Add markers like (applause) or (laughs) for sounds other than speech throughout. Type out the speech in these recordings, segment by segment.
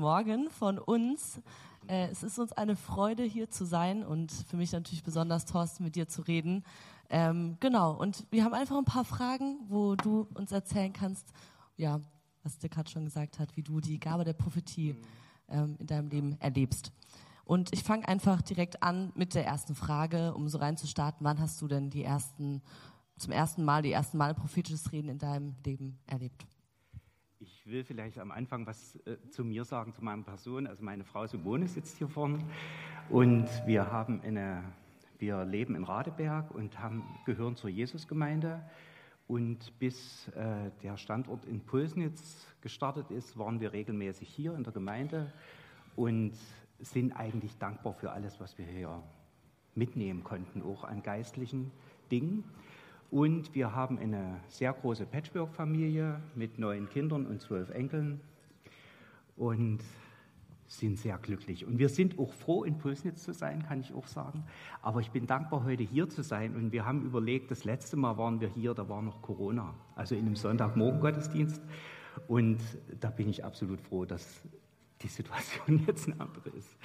Morgen von uns. Äh, es ist uns eine Freude, hier zu sein und für mich natürlich besonders, Thorsten, mit dir zu reden. Ähm, genau, und wir haben einfach ein paar Fragen, wo du uns erzählen kannst, ja, was dir gerade schon gesagt hat, wie du die Gabe der Prophetie ähm, in deinem Leben erlebst. Und ich fange einfach direkt an mit der ersten Frage, um so reinzustarten. Wann hast du denn die ersten, zum ersten Mal, die ersten Mal prophetisches Reden in deinem Leben erlebt? Ich will vielleicht am Anfang was äh, zu mir sagen, zu meiner Person. Also meine Frau Simone sitzt hier vorne und wir haben eine, wir leben in Radeberg und haben, gehören zur Jesusgemeinde. Und bis äh, der Standort in Pulsnitz gestartet ist, waren wir regelmäßig hier in der Gemeinde und sind eigentlich dankbar für alles, was wir hier mitnehmen konnten, auch an geistlichen Dingen. Und wir haben eine sehr große Patchwork-Familie mit neun Kindern und zwölf Enkeln und sind sehr glücklich. Und wir sind auch froh, in Pulsnitz zu sein, kann ich auch sagen. Aber ich bin dankbar, heute hier zu sein. Und wir haben überlegt, das letzte Mal waren wir hier, da war noch Corona, also in einem Sonntagmorgen-Gottesdienst. Und da bin ich absolut froh, dass die Situation (laughs) jetzt eine andere ist.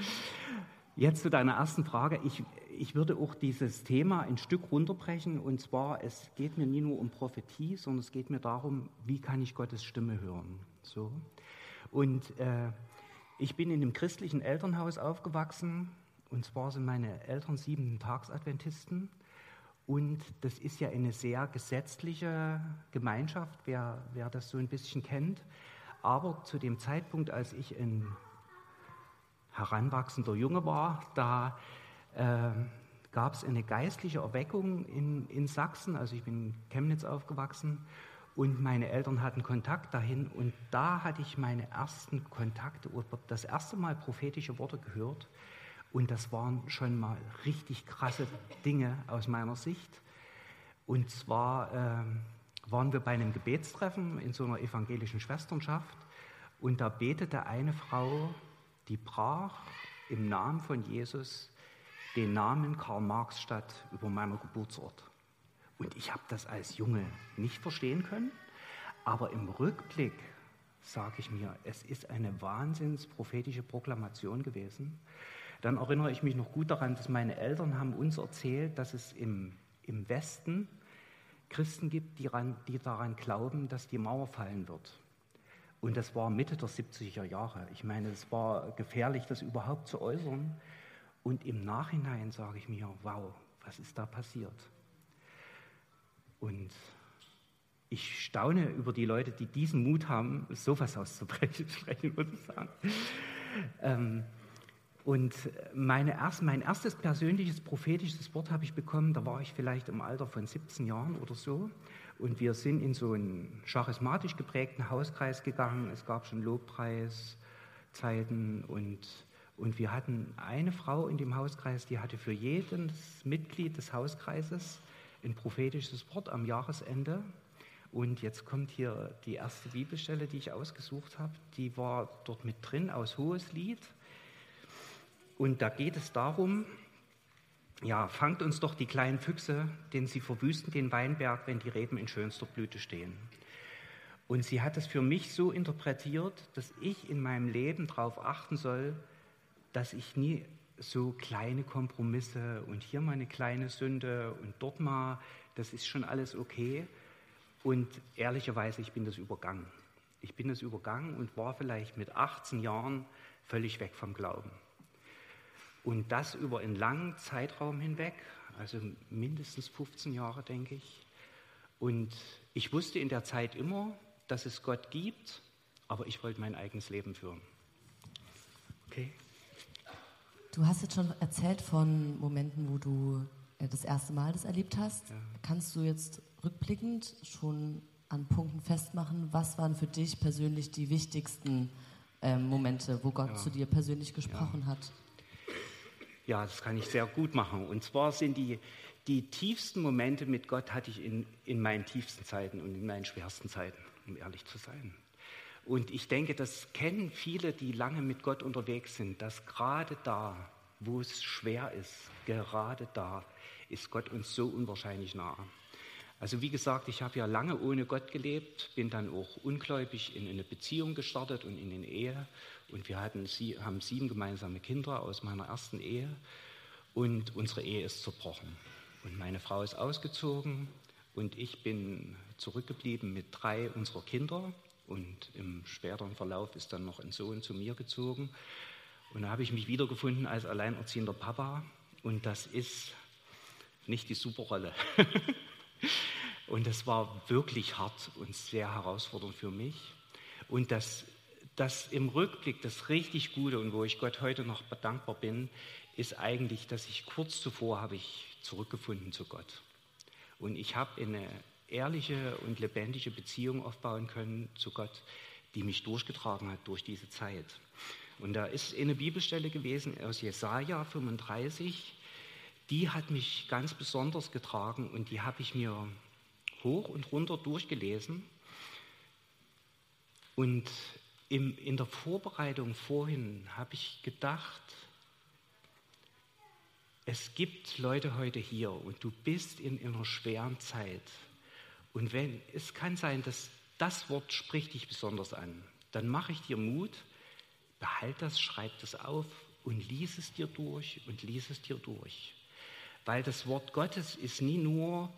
Jetzt zu deiner ersten Frage. Ich, ich würde auch dieses Thema ein Stück runterbrechen. Und zwar, es geht mir nie nur um Prophetie, sondern es geht mir darum, wie kann ich Gottes Stimme hören. So. Und äh, ich bin in einem christlichen Elternhaus aufgewachsen. Und zwar sind meine Eltern sieben Tagsadventisten. Und das ist ja eine sehr gesetzliche Gemeinschaft, wer, wer das so ein bisschen kennt. Aber zu dem Zeitpunkt, als ich in heranwachsender Junge war, da äh, gab es eine geistliche Erweckung in, in Sachsen. Also ich bin in Chemnitz aufgewachsen und meine Eltern hatten Kontakt dahin und da hatte ich meine ersten Kontakte oder das erste Mal prophetische Worte gehört und das waren schon mal richtig krasse Dinge aus meiner Sicht. Und zwar äh, waren wir bei einem Gebetstreffen in so einer evangelischen Schwesternschaft und da betete eine Frau die brach im Namen von Jesus den Namen Karl Marx statt über meiner Geburtsort. Und ich habe das als Junge nicht verstehen können, aber im Rückblick sage ich mir, es ist eine wahnsinns prophetische Proklamation gewesen. Dann erinnere ich mich noch gut daran, dass meine Eltern haben uns erzählt, dass es im, im Westen Christen gibt, die, ran, die daran glauben, dass die Mauer fallen wird. Und das war Mitte der 70er Jahre. Ich meine, es war gefährlich, das überhaupt zu äußern. Und im Nachhinein sage ich mir, wow, was ist da passiert? Und ich staune über die Leute, die diesen Mut haben, sowas auszubrechen, (laughs) muss ich sagen. Ähm, und meine erst, mein erstes persönliches prophetisches Wort habe ich bekommen, da war ich vielleicht im Alter von 17 Jahren oder so. Und wir sind in so einen charismatisch geprägten Hauskreis gegangen. Es gab schon Lobpreiszeiten und, und wir hatten eine Frau in dem Hauskreis, die hatte für jedes Mitglied des Hauskreises ein prophetisches Wort am Jahresende. Und jetzt kommt hier die erste Bibelstelle, die ich ausgesucht habe. Die war dort mit drin aus Hohes Lied. Und da geht es darum, ja, fangt uns doch die kleinen Füchse, denn sie verwüsten den Weinberg, wenn die Reben in schönster Blüte stehen. Und sie hat es für mich so interpretiert, dass ich in meinem Leben darauf achten soll, dass ich nie so kleine Kompromisse und hier mal eine kleine Sünde und dort mal, das ist schon alles okay. Und ehrlicherweise, ich bin das übergangen. Ich bin das übergangen und war vielleicht mit 18 Jahren völlig weg vom Glauben. Und das über einen langen Zeitraum hinweg, also mindestens 15 Jahre, denke ich. Und ich wusste in der Zeit immer, dass es Gott gibt, aber ich wollte mein eigenes Leben führen. Okay? Du hast jetzt schon erzählt von Momenten, wo du äh, das erste Mal das erlebt hast. Ja. Kannst du jetzt rückblickend schon an Punkten festmachen, was waren für dich persönlich die wichtigsten ähm, Momente, wo Gott Ja. zu dir persönlich gesprochen hat? Ja, das kann ich sehr gut machen. Und zwar sind die, die tiefsten Momente mit Gott hatte ich in, in meinen tiefsten Zeiten und in meinen schwersten Zeiten, um ehrlich zu sein. Und ich denke, das kennen viele, die lange mit Gott unterwegs sind, dass gerade da, wo es schwer ist, gerade da ist Gott uns so unwahrscheinlich nahe. Also wie gesagt, ich habe ja lange ohne Gott gelebt, bin dann auch ungläubig in eine Beziehung gestartet und in eine Ehe. Und wir hatten, sie, haben sieben gemeinsame Kinder aus meiner ersten Ehe. Und unsere Ehe ist zerbrochen. Und meine Frau ist ausgezogen und ich bin zurückgeblieben mit drei unserer Kinder. Und im späteren Verlauf ist dann noch ein Sohn zu mir gezogen. Und da habe ich mich wiedergefunden als alleinerziehender Papa. Und das ist nicht die Superrolle. (laughs) und das war wirklich hart und sehr herausfordernd für mich. Und das, das im Rückblick, das richtig Gute und wo ich Gott heute noch dankbar bin, ist eigentlich, dass ich kurz zuvor habe ich zurückgefunden zu Gott. Und ich habe eine ehrliche und lebendige Beziehung aufbauen können zu Gott, die mich durchgetragen hat durch diese Zeit. Und da ist eine Bibelstelle gewesen aus Jesaja 35, die hat mich ganz besonders getragen und die habe ich mir hoch und runter durchgelesen. Und im, in der Vorbereitung vorhin habe ich gedacht, es gibt Leute heute hier und du bist in einer schweren Zeit. Und wenn, es kann sein, dass das Wort spricht dich besonders an, dann mache ich dir Mut, behalt das, schreib das auf und lies es dir durch und lies es dir durch. Weil das Wort Gottes ist nie nur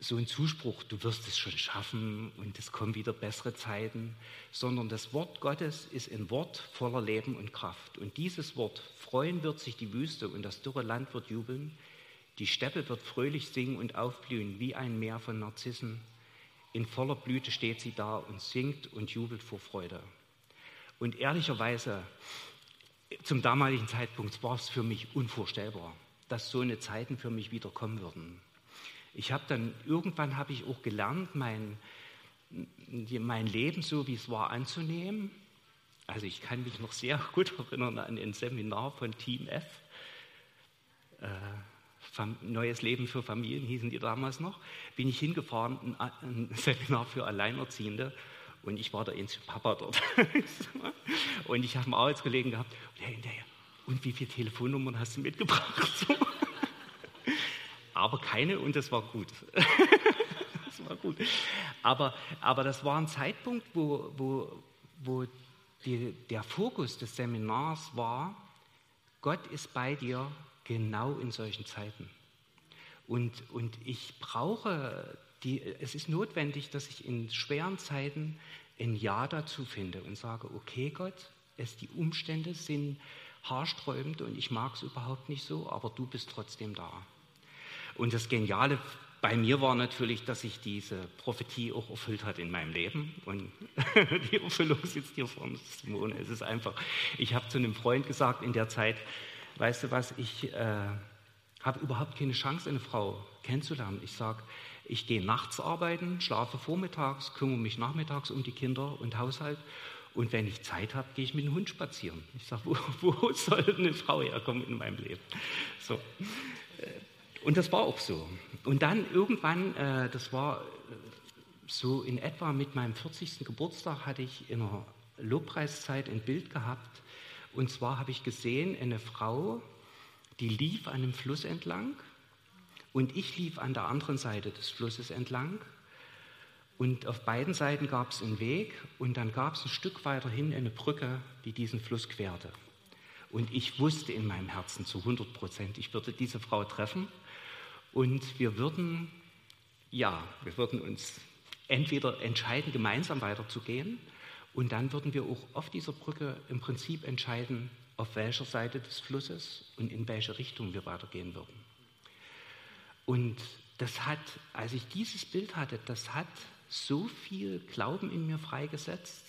so ein Zuspruch, du wirst es schon schaffen und es kommen wieder bessere Zeiten, sondern das Wort Gottes ist ein Wort voller Leben und Kraft. Und dieses Wort, freuen wird sich die Wüste und das dürre Land wird jubeln, die Steppe wird fröhlich singen und aufblühen wie ein Meer von Narzissen. In voller Blüte steht sie da und singt und jubelt vor Freude. Und ehrlicherweise, zum damaligen Zeitpunkt war es für mich unvorstellbar, dass so eine Zeiten für mich wieder kommen würden. Ich habe dann, irgendwann habe ich auch gelernt, mein, mein Leben so, wie es war, anzunehmen. Also ich kann mich noch sehr (laughs) gut erinnern an ein Seminar von Team F. Äh, Neues Leben für Familien hießen die damals noch. Bin ich hingefahren, ein, (laughs) Seminar für Alleinerziehende. Und ich war der einzige Papa dort. (laughs) und ich habe einen Arbeitskollegen gehabt. Und, der und wie viele Telefonnummern hast du mitgebracht? Aber keine und das war gut. (laughs) das war gut. Aber, aber das war ein Zeitpunkt, wo, wo, wo die, der Fokus des Seminars war, Gott ist bei dir genau in solchen Zeiten. Und, und ich brauche, die, es ist notwendig, dass ich in schweren Zeiten ein Ja dazu finde und sage, okay Gott, es, die Umstände sind haarsträubend und ich mag es überhaupt nicht so, aber du bist trotzdem da. Und das Geniale bei mir war natürlich, dass sich diese Prophetie auch erfüllt hat in meinem Leben. Und (laughs) die Erfüllung sitzt hier vorne, Simone. Es ist einfach, ich habe zu einem Freund gesagt in der Zeit, weißt du was, ich äh, habe überhaupt keine Chance, eine Frau kennenzulernen. Ich sage, ich gehe nachts arbeiten, schlafe vormittags, kümmere mich nachmittags um die Kinder und Haushalt. Und wenn ich Zeit habe, gehe ich mit dem Hund spazieren. Ich sage, wo, (laughs) wo soll eine Frau herkommen in meinem Leben? So. Und das war auch so. Und dann irgendwann, äh, das war so in etwa mit meinem 40. Geburtstag, hatte ich in einer Lobpreiszeit ein Bild gehabt. Und zwar habe ich gesehen, eine Frau, die lief an einem Fluss entlang und ich lief an der anderen Seite des Flusses entlang. Und auf beiden Seiten gab es einen Weg und dann gab es ein Stück weiterhin eine Brücke, die diesen Fluss querte. Und ich wusste in meinem Herzen zu 100 Prozent, ich würde diese Frau treffen und wir würden, ja, wir würden uns entweder entscheiden, gemeinsam weiterzugehen und dann würden wir auch auf dieser Brücke im Prinzip entscheiden, auf welcher Seite des Flusses und in welche Richtung wir weitergehen würden. Und das hat, als ich dieses Bild hatte, das hat so viel Glauben in mir freigesetzt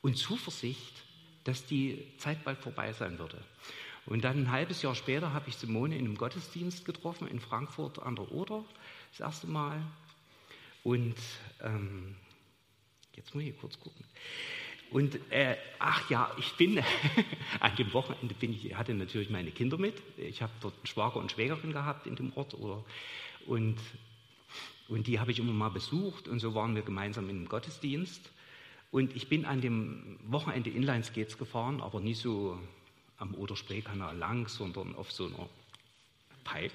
und Zuversicht, dass die Zeit bald vorbei sein würde. Und dann ein halbes Jahr später habe ich Simone in einem Gottesdienst getroffen in Frankfurt an der Oder, das erste Mal. Und ähm, jetzt muss ich kurz gucken. Und äh, ach ja, ich bin (laughs) an dem Wochenende bin ich hatte natürlich meine Kinder mit. Ich habe dort einen Schwager und Schwägerin gehabt in dem Ort oder und und die habe ich immer mal besucht und so waren wir gemeinsam in einem Gottesdienst. Und ich bin an dem Wochenende Inlineskates gefahren, aber nicht so am Oder-Spree-Kanal lang, sondern auf so einer Pipe.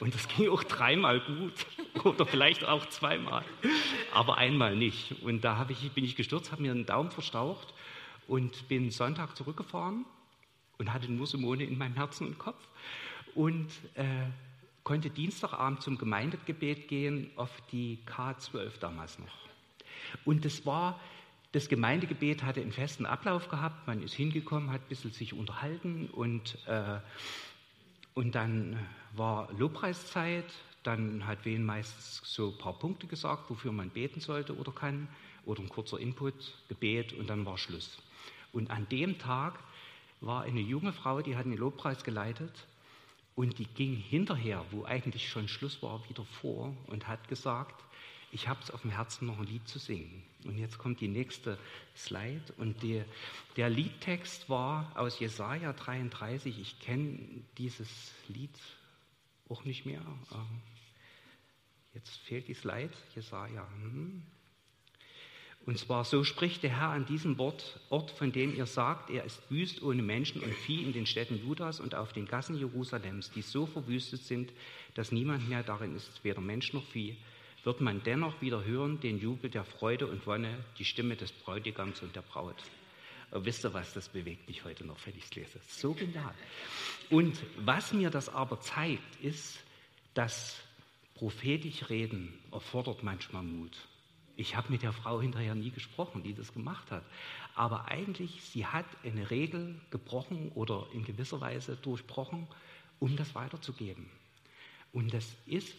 Und das ging auch dreimal gut (laughs) oder vielleicht auch zweimal, aber einmal nicht. Und da ich, bin ich gestürzt, habe mir einen Daumen verstaucht und bin Sonntag zurückgefahren und hatte nur Simone in meinem Herzen und Kopf und äh, konnte Dienstagabend zum Gemeindegebet gehen auf die K12 damals noch. Und das war das Gemeindegebet hatte einen festen Ablauf gehabt. Man ist hingekommen, hat ein bisschen sich unterhalten und, äh, und dann war Lobpreiszeit. Dann hat Wen meistens so ein paar Punkte gesagt, wofür man beten sollte oder kann, oder ein kurzer Input, Gebet und dann war Schluss. Und an dem Tag war eine junge Frau, die hat den Lobpreis geleitet und die ging hinterher, wo eigentlich schon Schluss war, wieder vor und hat gesagt, ich habe es auf dem Herzen, noch ein Lied zu singen. Und jetzt kommt die nächste Slide. Und die, der Liedtext war aus Jesaja 33. Ich kenne dieses Lied auch nicht mehr. Ähm, jetzt fehlt die Slide. Jesaja. Hm. Und zwar, so spricht der Herr an diesem Ort, Ort, von dem ihr sagt, er ist wüst ohne Menschen und Vieh in den Städten Judas und auf den Gassen Jerusalems, die so verwüstet sind, dass niemand mehr darin ist, weder Mensch noch Vieh wird man dennoch wieder hören den Jubel der Freude und Wonne, die Stimme des Bräutigams und der Braut. Aber wisst ihr was, das bewegt mich heute noch, wenn ich es lese. So genial. Und was mir das aber zeigt, ist, dass prophetisch reden erfordert manchmal Mut. Ich habe mit der Frau hinterher nie gesprochen, die das gemacht hat. Aber eigentlich, sie hat eine Regel gebrochen oder in gewisser Weise durchbrochen, um das weiterzugeben. Und das ist,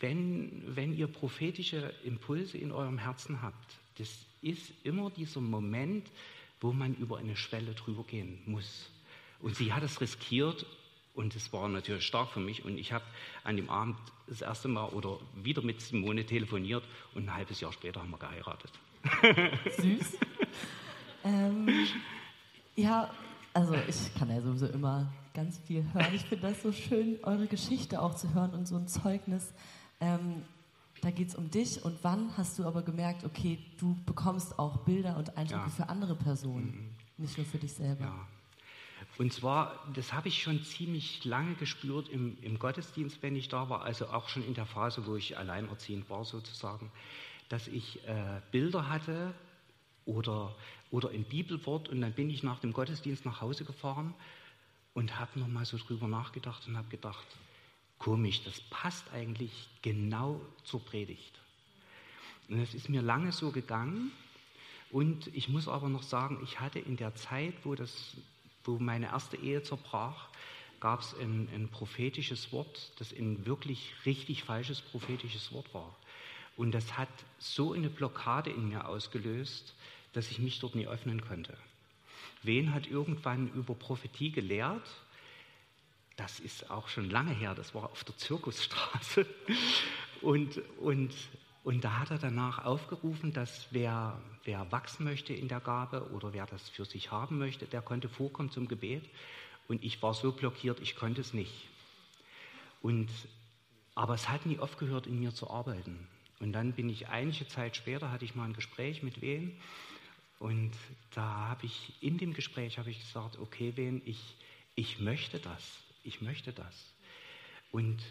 wenn, wenn ihr prophetische Impulse in eurem Herzen habt, das ist immer dieser Moment, wo man über eine Schwelle drüber gehen muss. Und sie hat es riskiert und es war natürlich stark für mich. Und ich habe an dem Abend das erste Mal oder wieder mit Simone telefoniert und ein halbes Jahr später haben wir geheiratet. Süß. (laughs) ähm, ja, also ich kann ja sowieso immer ganz viel hören. Ich finde das so schön, eure Geschichte auch zu hören und so ein Zeugnis. Ähm, da geht es um dich und wann hast du aber gemerkt, okay, du bekommst auch Bilder und Eindrücke ja. für andere Personen, mhm. nicht nur für dich selber. Ja. Und zwar, das habe ich schon ziemlich lange gespürt im, im, Gottesdienst, wenn ich da war, also auch schon in der Phase, wo ich alleinerziehend war sozusagen, dass ich äh, Bilder hatte oder, oder ein Bibelwort und dann bin ich nach dem Gottesdienst nach Hause gefahren und habe nochmal so drüber nachgedacht und habe gedacht, komisch, das passt eigentlich genau zur Predigt. Und es ist mir lange so gegangen. Und ich muss aber noch sagen, ich hatte in der Zeit, wo, das, wo meine erste Ehe zerbrach, gab es ein, ein prophetisches Wort, das ein wirklich richtig falsches prophetisches Wort war. Und das hat so eine Blockade in mir ausgelöst, dass ich mich dort nie öffnen konnte. Wen hat irgendwann über Prophetie gelehrt? Das ist auch schon lange her, das war auf der Zirkusstraße. (laughs) Und, und, und da hat er danach aufgerufen, dass wer, wer wachsen möchte in der Gabe oder wer das für sich haben möchte, der konnte vorkommen zum Gebet. Und ich war so blockiert, ich konnte es nicht. Und, aber es hat nie aufgehört, in mir zu arbeiten. Und dann bin ich einige Zeit später, hatte ich mal ein Gespräch mit wem und da habe ich in dem Gespräch habe ich gesagt, okay, wen ich, ich möchte das, ich möchte das. Und,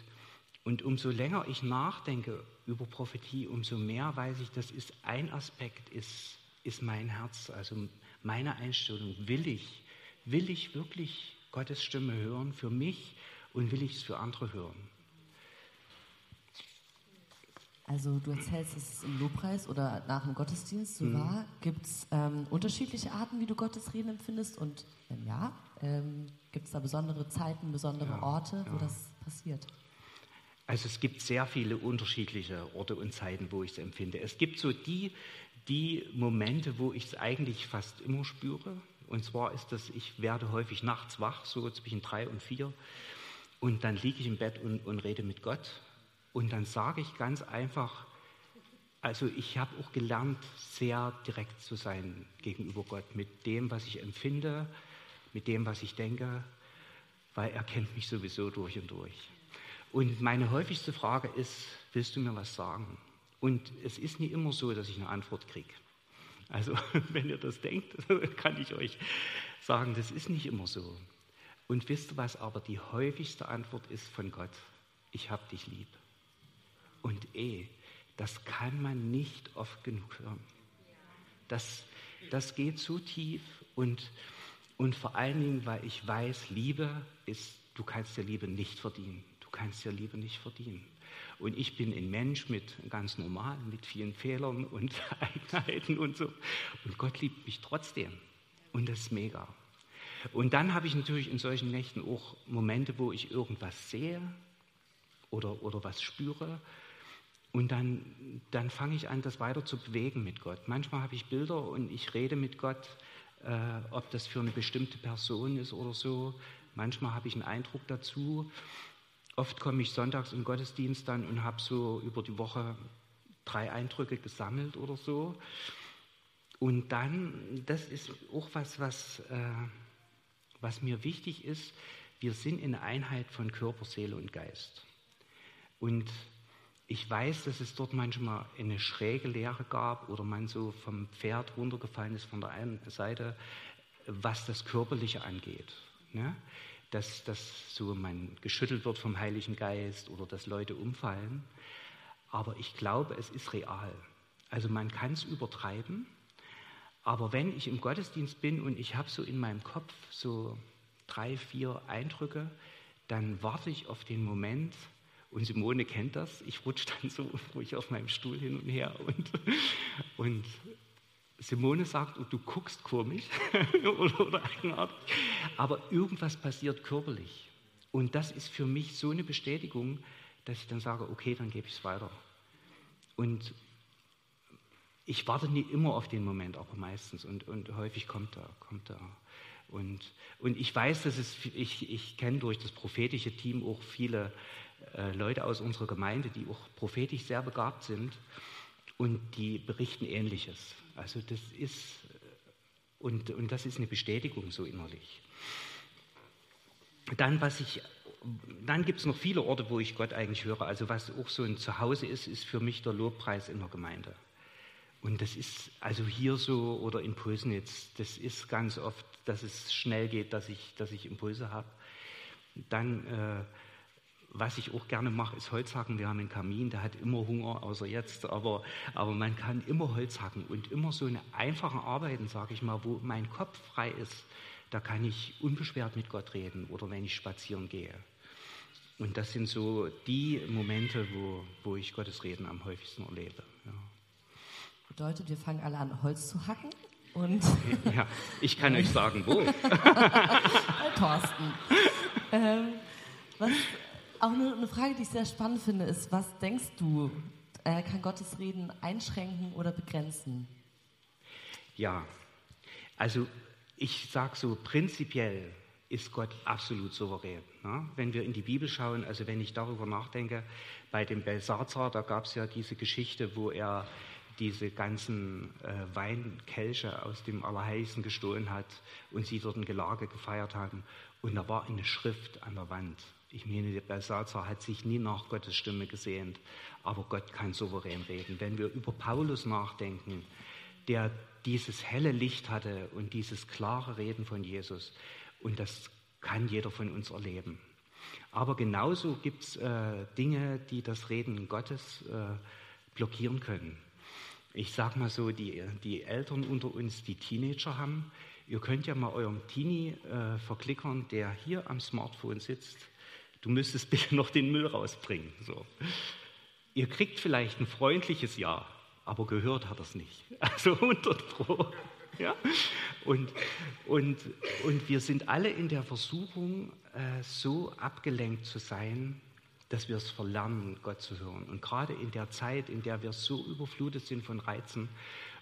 und umso länger ich nachdenke über Prophetie, umso mehr weiß ich, das ist ein Aspekt, ist, ist mein Herz, also meine Einstellung. Will ich, will ich wirklich Gottes Stimme hören für mich und will ich es für andere hören? Also du erzählst, dass es im Lobpreis oder nach dem Gottesdienst so mhm. war. Gibt es ähm, unterschiedliche Arten, wie du Gottes Reden empfindest? Und wenn ja, ähm, gibt es da besondere Zeiten, besondere ja, Orte, wo ja. das passiert? Also es gibt sehr viele unterschiedliche Orte und Zeiten, wo ich es empfinde. Es gibt so die, die Momente, wo ich es eigentlich fast immer spüre. Und zwar ist das, ich werde häufig nachts wach, so zwischen drei und vier. Und dann liege ich im Bett und, und rede mit Gott und dann sage ich ganz einfach, also ich habe auch gelernt, sehr direkt zu sein gegenüber Gott mit dem, was ich empfinde, mit dem, was ich denke, weil er kennt mich sowieso durch und durch. Und meine häufigste Frage ist, willst du mir was sagen? Und es ist nie immer so, dass ich eine Antwort kriege. Also (laughs) wenn ihr das denkt, (laughs) kann ich euch sagen, das ist nicht immer so. Und wisst ihr was aber die häufigste Antwort ist von Gott? Ich habe dich lieb. Und eh, das kann man nicht oft genug hören. Das, das geht so tief und, und vor allen Dingen, weil ich weiß, Liebe ist, du kannst dir Liebe nicht verdienen. Du kannst dir Liebe nicht verdienen. Und ich bin ein Mensch mit ganz normal, mit vielen Fehlern und (laughs) Eigenheiten und so. Und Gott liebt mich trotzdem. Und das ist mega. Und dann habe ich natürlich in solchen Nächten auch Momente, wo ich irgendwas sehe oder, oder was spüre. Und dann, dann fange ich an, das weiter zu bewegen mit Gott. Manchmal habe ich Bilder und ich rede mit Gott, äh, ob das für eine bestimmte Person ist oder so. Manchmal habe ich einen Eindruck dazu. Oft komme ich sonntags im Gottesdienst dann und habe so über die Woche drei Eindrücke gesammelt oder so. Und dann, das ist auch was, was, äh, was mir wichtig ist, wir sind in Einheit von Körper, Seele und Geist. Und ich weiß, dass es dort manchmal eine schräge Lehre gab oder man so vom Pferd runtergefallen ist von der einen Seite, was das Körperliche angeht. Ne? dass, dass so man geschüttelt wird vom Heiligen Geist oder dass Leute umfallen. Aber ich glaube, es ist real. Also man kann es übertreiben, aber wenn ich im Gottesdienst bin und ich habe so in meinem Kopf so drei, vier Eindrücke, dann warte ich auf den Moment, und Simone kennt das, ich rutsche dann so ruhig auf meinem Stuhl hin und her und, und Simone sagt, du guckst komisch (laughs) oder, oder eigenartig, aber irgendwas passiert körperlich. Und das ist für mich so eine Bestätigung, dass ich dann sage, okay, dann gebe ich es weiter. Und ich warte nicht immer auf den Moment, aber meistens. Und, und häufig kommt er, kommt er. Und, und ich weiß, dass es, ich, ich kenne durch das prophetische Team auch viele Leute aus unserer Gemeinde, die auch prophetisch sehr begabt sind und die berichten Ähnliches. Also das ist, und, und das ist eine Bestätigung so innerlich. Dann, dann gibt es noch viele Orte, wo ich Gott eigentlich höre. Also was auch so ein Zuhause ist, ist für mich der Lobpreis in der Gemeinde. Und das ist also hier so oder in Pulsnitz, das ist ganz oft, dass es schnell geht, dass ich, dass ich Impulse habe. Dann äh, was ich auch gerne mache, ist Holzhacken. Wir haben einen Kamin, der hat immer Hunger, außer jetzt. Aber, aber man kann immer Holz hacken und immer so eine einfache Arbeiten, sage ich mal, wo mein Kopf frei ist. Da kann ich unbeschwert mit Gott reden oder wenn ich spazieren gehe. Und das sind so die Momente, wo, wo ich Gottes Reden am häufigsten erlebe. Ja. Bedeutet, wir fangen alle an, Holz zu hacken? Und ja, ich kann euch sagen, wo. (laughs) Thorsten. Ähm, was, auch eine, eine, Frage, die ich sehr spannend finde, ist, was denkst du, äh, kann Gottes Reden einschränken oder begrenzen? Ja, also ich sage so, prinzipiell ist Gott absolut souverän. Ne? Wenn wir in die Bibel schauen, also wenn ich darüber nachdenke, bei dem Belsazar, da gab es ja diese Geschichte, wo er diese ganzen äh, Weinkelche aus dem Allerheiligsten gestohlen hat und sie dort ein Gelage gefeiert haben. Und da war eine Schrift an der Wand. Ich meine, der Belsazar hat sich nie nach Gottes Stimme gesehnt, aber Gott kann souverän reden. Wenn wir über Paulus nachdenken, der dieses helle Licht hatte und dieses klare Reden von Jesus, und das kann jeder von uns erleben. Aber genauso gibt es äh, Dinge, die das Reden Gottes äh, blockieren können. Ich sage mal so, die, die Eltern unter uns, die Teenager haben, ihr könnt ja mal eurem Teenie äh, verklickern, der hier am Smartphone sitzt du müsstest (laughs) bitte noch den Müll rausbringen. So. Ihr kriegt vielleicht ein freundliches Ja, aber gehört hat er es nicht. (laughs) Also 100 Pro. Ja? Und, und, und wir sind alle in der Versuchung, äh, so abgelenkt zu sein, dass wir es verlernen, Gott zu hören. Und gerade in der Zeit, in der wir so überflutet sind von Reizen,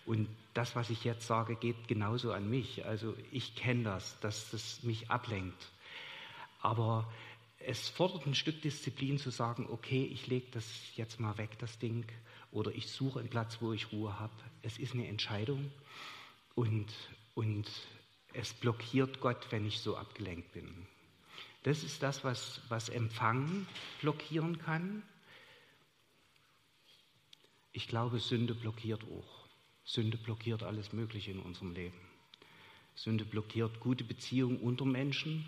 und das, was ich jetzt sage, geht genauso an mich. Also ich kenne das, dass das mich ablenkt. Aber es fordert ein Stück Disziplin zu sagen, okay, ich lege das jetzt mal weg, das Ding, oder ich suche einen Platz, wo ich Ruhe habe. Es ist eine Entscheidung und, und es blockiert Gott, wenn ich so abgelenkt bin. Das ist das, was, was Empfangen blockieren kann. Ich glaube, Sünde blockiert auch. Sünde blockiert alles Mögliche in unserem Leben. Sünde blockiert gute Beziehungen unter Menschen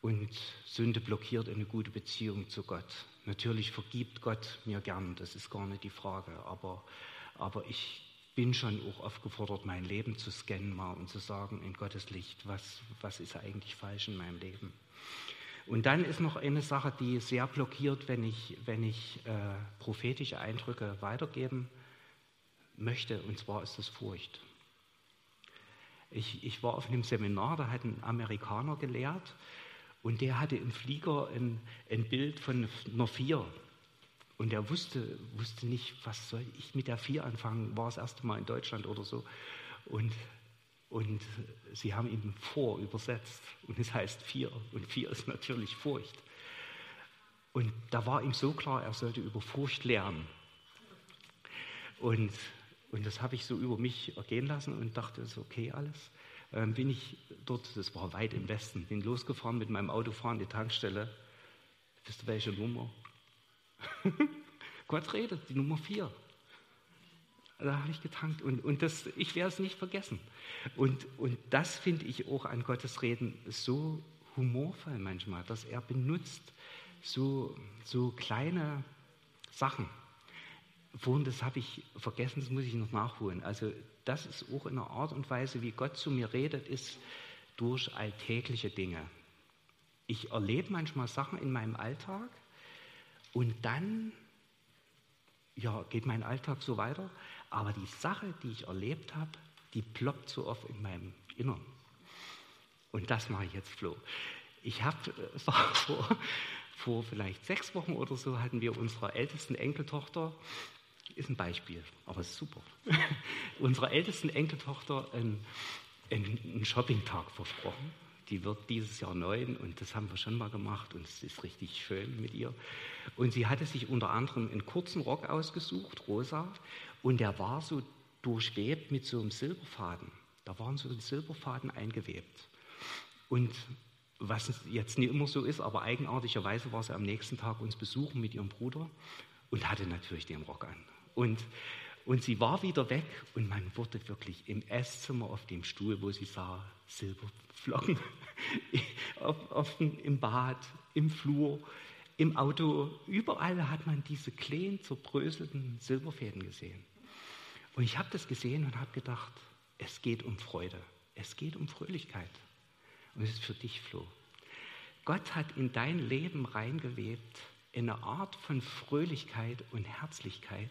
und Sünde blockiert eine gute Beziehung zu Gott. Natürlich vergibt Gott mir gern, das ist gar nicht die Frage, aber, aber ich bin schon auch aufgefordert, mein Leben zu scannen mal und zu sagen in Gottes Licht, was, was ist eigentlich falsch in meinem Leben. Und dann ist noch eine Sache, die sehr blockiert, wenn ich, wenn ich äh, prophetische Eindrücke weitergeben möchte, und zwar ist das Furcht. Ich, ich war auf einem Seminar, da hat ein Amerikaner gelehrt und der hatte im Flieger ein, ein Bild von einer Vier. Und er wusste, wusste nicht, was soll ich mit der Vier anfangen, war das erste Mal in Deutschland oder so. Und, und sie haben ihm vor übersetzt und es heißt Vier. Und Vier ist natürlich Furcht. Und da war ihm so klar, er sollte über Furcht lernen. Und, und das habe ich so über mich ergehen lassen und dachte, ist okay alles. Dann bin ich dort, das war weit im Westen, bin losgefahren mit meinem Auto fahren, die Tankstelle. Wisst ihr welche Nummer? (laughs) Gott redet, die Nummer vier. Da habe ich getankt und, und das, ich werde es nicht vergessen. Und, und das finde ich auch an Gottes Reden so humorvoll manchmal, dass er benutzt so, so kleine Sachen. Vorhin, das habe ich vergessen, das muss ich noch nachholen. Also das ist auch in der Art und Weise, wie Gott zu mir redet, ist durch alltägliche Dinge. Ich erlebe manchmal Sachen in meinem Alltag, und dann ja, geht mein Alltag so weiter. Aber die Sache, die ich erlebt habe, die ploppt so oft in meinem Innern. Und das mache ich jetzt, Flo. Ich habe, äh, (laughs) vor, vor vielleicht sechs Wochen oder so, hatten wir unserer ältesten Enkeltochter, ist ein Beispiel, aber ist super, (laughs) unserer ältesten Enkeltochter einen, einen Shoppingtag versprochen die wird dieses Jahr neun und das haben wir schon mal gemacht und es ist richtig schön mit ihr. Und sie hatte sich unter anderem einen kurzen Rock ausgesucht, rosa, und der war so durchwebt mit so einem Silberfaden. Da waren so Silberfaden eingewebt. Und was jetzt nicht immer so ist, aber eigenartigerweise war sie am nächsten Tag uns besuchen mit ihrem Bruder und hatte natürlich den Rock an. Und und sie war wieder weg und man wurde wirklich im Esszimmer auf dem Stuhl, wo sie sah, Silberflocken, (laughs) auf, auf, im Bad, im Flur, im Auto, überall hat man diese kleinen, zerbröselten Silberfäden gesehen. Und ich habe das gesehen und habe gedacht, es geht um Freude, es geht um Fröhlichkeit. Und es ist für dich, Flo. Gott hat in dein Leben reingewebt eine Art von Fröhlichkeit und Herzlichkeit,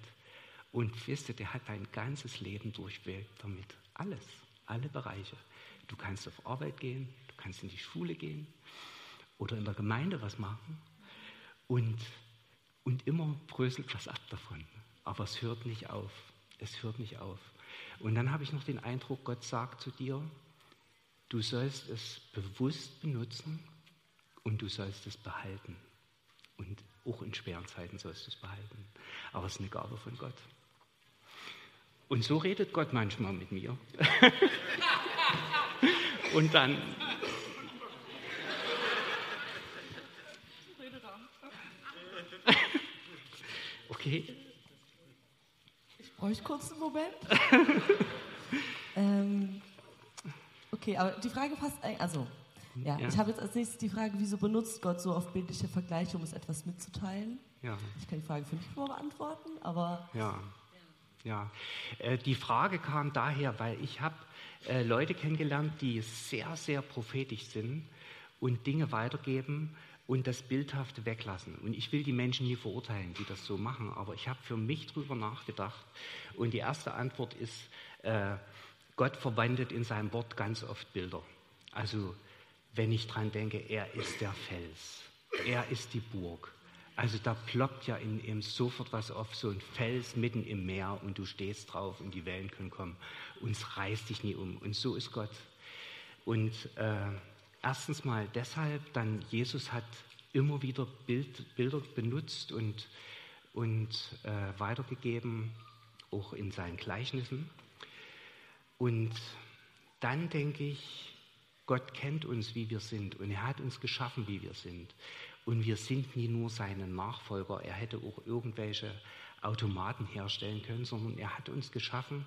und wisst ihr, der hat dein ganzes Leben durchwirkt damit. Alles, alle Bereiche. Du kannst auf Arbeit gehen, du kannst in die Schule gehen oder in der Gemeinde was machen. Und, und immer bröselt was ab davon. Aber es hört nicht auf. Es hört nicht auf. Und dann habe ich noch den Eindruck, Gott sagt zu dir, du sollst es bewusst benutzen und du sollst es behalten. Und auch in schweren Zeiten sollst du es behalten. Aber es ist eine Gabe von Gott. Und so redet Gott manchmal mit mir. (laughs) Und dann. (laughs) Okay. Ich bräuchte kurz einen Moment. (laughs) ähm, okay, aber die Frage passt, also, ja, ja. ich habe jetzt als nächstes die Frage, wieso benutzt Gott so oft bildliche Vergleiche, um es etwas mitzuteilen? Ja. Ich kann die Frage für mich nur beantworten, aber. Ja. Ja, äh, die Frage kam daher, weil ich habe äh, Leute kennengelernt, die sehr, sehr prophetisch sind und Dinge weitergeben und das Bildhafte weglassen. Und ich will die Menschen nie verurteilen, die das so machen, aber ich habe für mich darüber nachgedacht. Und die erste Antwort ist, äh, Gott verwendet in seinem Wort ganz oft Bilder. Also wenn ich dran denke, er ist der Fels, er ist die Burg, also da ploppt ja in ihm sofort was auf, so ein Fels mitten im Meer und du stehst drauf und die Wellen können kommen und es reißt dich nie um. Und so ist Gott. Und äh, erstens mal deshalb, dann Jesus hat immer wieder Bild, Bilder benutzt und, und äh, weitergegeben, auch in seinen Gleichnissen. Und dann denke ich, Gott kennt uns, wie wir sind und er hat uns geschaffen, wie wir sind. Und wir sind nie nur seine Nachfolger. Er hätte auch irgendwelche Automaten herstellen können, sondern er hat uns geschaffen,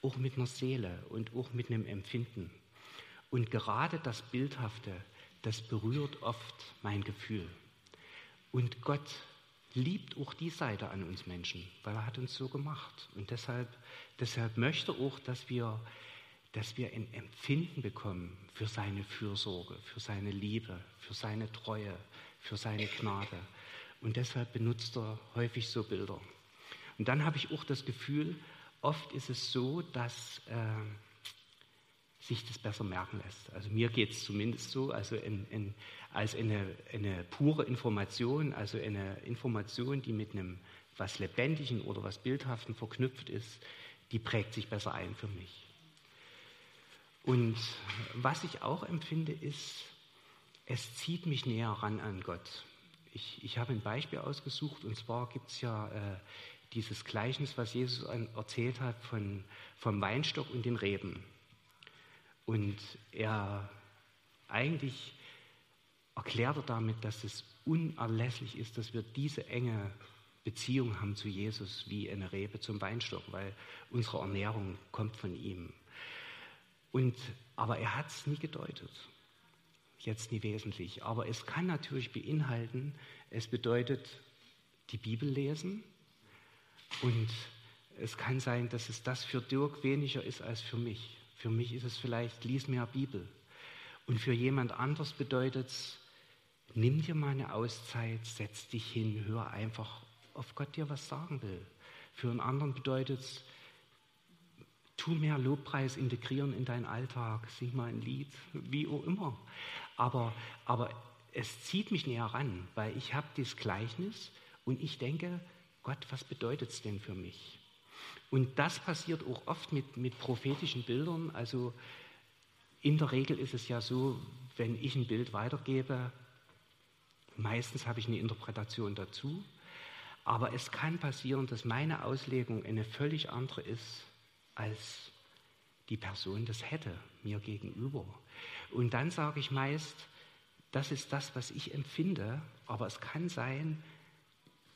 auch mit einer Seele und auch mit einem Empfinden. Und gerade das Bildhafte, das berührt oft mein Gefühl. Und Gott liebt auch die Seite an uns Menschen, weil er hat uns so gemacht. Und deshalb, deshalb möchte auch, dass wir, dass wir ein Empfinden bekommen für seine Fürsorge, für seine Liebe, für seine Treue, für seine Gnade. Und deshalb benutzt er häufig so Bilder. Und dann habe ich auch das Gefühl, oft ist es so, dass äh, sich das besser merken lässt. Also mir geht es zumindest so, also in, in, als eine, eine pure Information, also eine Information, die mit einem was Lebendigen oder was Bildhaften verknüpft ist, die prägt sich besser ein für mich. Und was ich auch empfinde, ist, es zieht mich näher ran an Gott. Ich, ich habe ein Beispiel ausgesucht, und zwar gibt es ja äh, dieses Gleichnis, was Jesus erzählt hat von, vom Weinstock und den Reben. Und er eigentlich erklärt er damit, dass es unerlässlich ist, dass wir diese enge Beziehung haben zu Jesus wie eine Rebe zum Weinstock, weil unsere Ernährung kommt von ihm. Und, aber er hat es nie gedeutet, jetzt nie wesentlich. Aber es kann natürlich beinhalten, es bedeutet die Bibel lesen und es kann sein, dass es das für Dirk weniger ist als für mich. Für mich ist es vielleicht, lies mehr Bibel. Und für jemand anders bedeutet es, nimm dir mal eine Auszeit, setz dich hin, hör einfach, ob Gott dir was sagen will. Für einen anderen bedeutet es, tu mehr Lobpreis integrieren in deinen Alltag, sing mal ein Lied, wie auch immer. Aber, aber es zieht mich näher ran, weil ich habe dieses Gleichnis und ich denke, Gott, was bedeutet es denn für mich? Und das passiert auch oft mit, mit prophetischen Bildern. Also in der Regel ist es ja so, wenn ich ein Bild weitergebe, meistens habe ich eine Interpretation dazu. Aber es kann passieren, dass meine Auslegung eine völlig andere ist, als die Person das hätte mir gegenüber. Und dann sage ich meist, das ist das, was ich empfinde, aber es kann sein,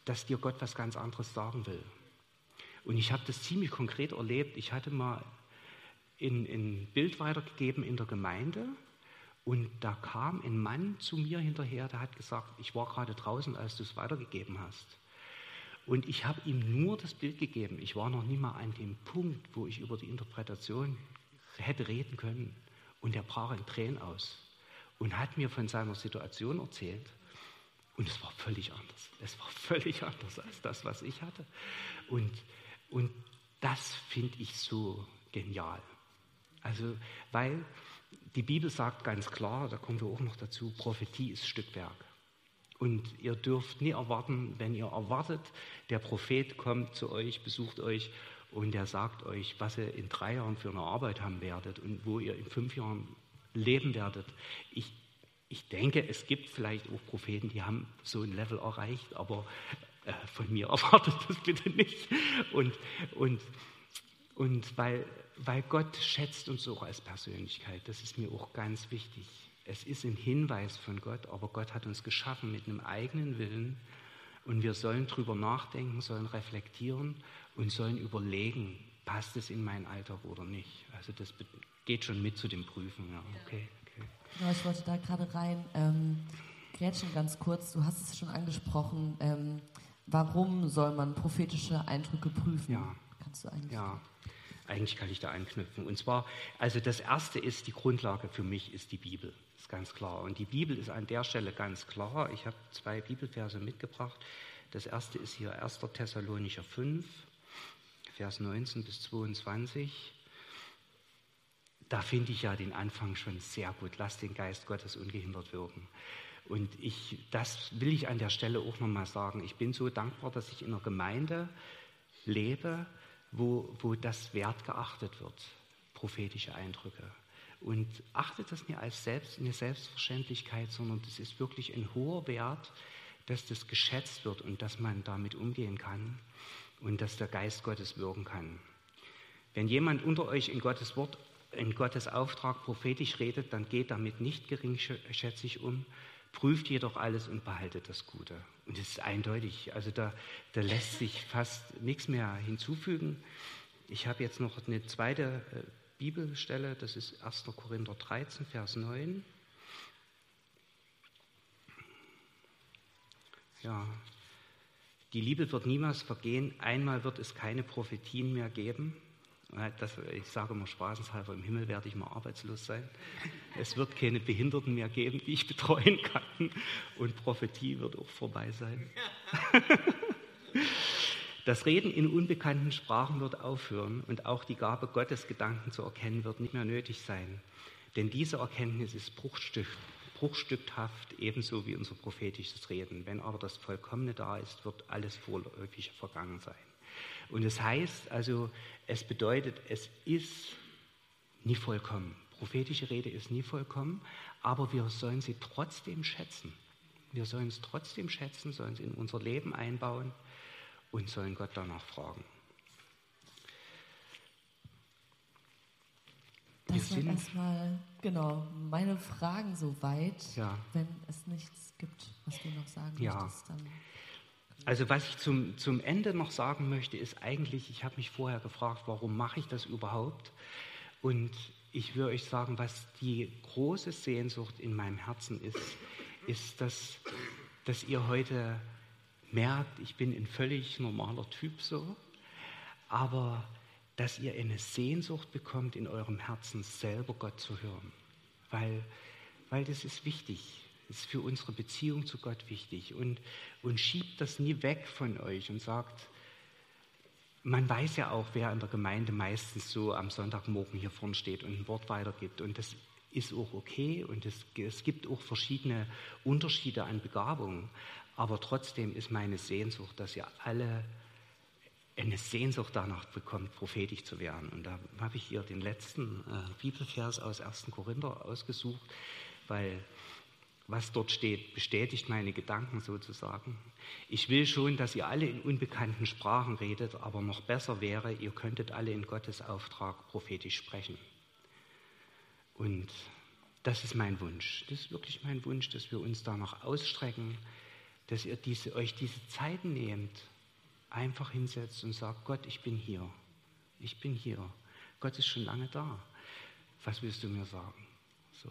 dass dir Gott was ganz anderes sagen will. Und ich habe das ziemlich konkret erlebt. Ich hatte mal ein Bild weitergegeben in der Gemeinde und da kam ein Mann zu mir hinterher, der hat gesagt, ich war gerade draußen, als du es weitergegeben hast. Und ich habe ihm nur das Bild gegeben. Ich war noch nie mal an dem Punkt, wo ich über die Interpretation hätte reden können. Und er brach in Tränen aus und hat mir von seiner Situation erzählt. Und es war völlig anders. Es war (laughs) völlig anders als das, was ich hatte. Und, und das finde ich so genial. Also, weil die Bibel sagt ganz klar, da kommen wir auch noch dazu, Prophetie ist Stückwerk. Und ihr dürft nie erwarten, wenn ihr erwartet, der Prophet kommt zu euch, besucht euch und der sagt euch, was ihr in drei Jahren für eine Arbeit haben werdet und wo ihr in fünf Jahren leben werdet. Ich, ich denke, es gibt vielleicht auch Propheten, die haben so ein Level erreicht, aber äh, von mir (laughs) erwartet das bitte nicht. Und, und, und weil, weil Gott schätzt uns auch als Persönlichkeit, das ist mir auch ganz wichtig. Es ist ein Hinweis von Gott, aber Gott hat uns geschaffen mit einem eigenen Willen und wir sollen drüber nachdenken, sollen reflektieren und sollen überlegen, passt es in meinen Alltag oder nicht. Also das geht schon mit zu dem Prüfen. Ja, okay. Genau, ich wollte da gerade rein. Ähm, Gretchen, ganz kurz, du hast es schon angesprochen. Ähm, warum soll man prophetische Eindrücke prüfen? Ja. Kannst du eigentlich? Ja, eigentlich kann ich da anknüpfen. Und zwar, also das erste ist, die Grundlage für mich ist die Bibel. Das ist ganz klar. Und die Bibel ist an der Stelle ganz klar. Ich habe zwei Bibelverse mitgebracht. Das erste ist hier 1. Thessalonicher 5, Vers 19 bis 22 da finde ich ja den Anfang schon sehr gut. Lass den Geist Gottes ungehindert wirken. Und ich, das will ich an der Stelle auch nochmal sagen. Ich bin so dankbar, dass ich in einer Gemeinde lebe, wo, wo das Wert geachtet wird, prophetische Eindrücke. Und achtet das nicht als selbst, eine Selbstverständlichkeit, sondern das ist wirklich ein hoher Wert, dass das geschätzt wird und dass man damit umgehen kann und dass der Geist Gottes wirken kann. Wenn jemand unter euch in Gottes Wort, in Gottes Auftrag prophetisch redet, dann geht damit nicht geringschätzig um, prüft jedoch alles und behaltet das Gute. Und es ist eindeutig, also da, da lässt sich fast nichts mehr hinzufügen. Ich habe jetzt noch eine zweite äh, Bibelstelle, das ist 1. Korinther 13, Vers 9. Ja, die Liebe wird niemals vergehen, einmal wird es keine Prophetien mehr geben. Das, ich sage immer spaßenshalber, im Himmel werde ich mal arbeitslos sein. Es wird keine Behinderten mehr geben, die ich betreuen kann. Und Prophetie wird auch vorbei sein. Das Reden in unbekannten Sprachen wird aufhören und auch die Gabe Gottes, Gedanken zu erkennen, wird nicht mehr nötig sein. Denn diese Erkenntnis ist Bruchstück, bruchstückhaft, ebenso wie unser prophetisches Reden. Wenn aber das Vollkommene da ist, wird alles vorläufig vergangen sein. Und es das heißt also, es bedeutet, es ist nie vollkommen. Prophetische Rede ist nie vollkommen, aber wir sollen sie trotzdem schätzen. Wir sollen es trotzdem schätzen, sollen es in unser Leben einbauen und sollen Gott danach fragen. Das waren erstmal, genau, meine Fragen soweit. Ja. Wenn es nichts gibt, was du noch sagen ja. möchtest, dann. Also was ich zum, zum Ende noch sagen möchte, ist eigentlich, ich habe mich vorher gefragt, warum mache ich das überhaupt? Und ich will euch sagen, was die große Sehnsucht in meinem Herzen ist, ist, dass, dass ihr heute merkt, ich bin ein völlig normaler Typ so, aber dass ihr eine Sehnsucht bekommt in eurem Herzen, selber Gott zu hören. Weil, weil das ist wichtig, ist für unsere Beziehung zu Gott wichtig. Und, und schiebt das nie weg von euch und sagt, man weiß ja auch, wer in der Gemeinde meistens so am Sonntagmorgen hier vorne steht und ein Wort weitergibt. Und das ist auch okay und es, es gibt auch verschiedene Unterschiede an Begabungen. Aber trotzdem ist meine Sehnsucht, dass ihr alle eine Sehnsucht danach bekommt, prophetisch zu werden. Und da habe ich hier den letzten äh, Bibelvers aus 1. Korinther ausgesucht, weil was dort steht, bestätigt meine Gedanken sozusagen. Ich will schon, dass ihr alle in unbekannten Sprachen redet, aber noch besser wäre, ihr könntet alle in Gottes Auftrag prophetisch sprechen. Und das ist mein Wunsch. Das ist wirklich mein Wunsch, dass wir uns danach ausstrecken, dass ihr diese, euch diese Zeit nehmt, einfach hinsetzt und sagt, Gott, ich bin hier. Ich bin hier. Gott ist schon lange da. Was willst du mir sagen? So.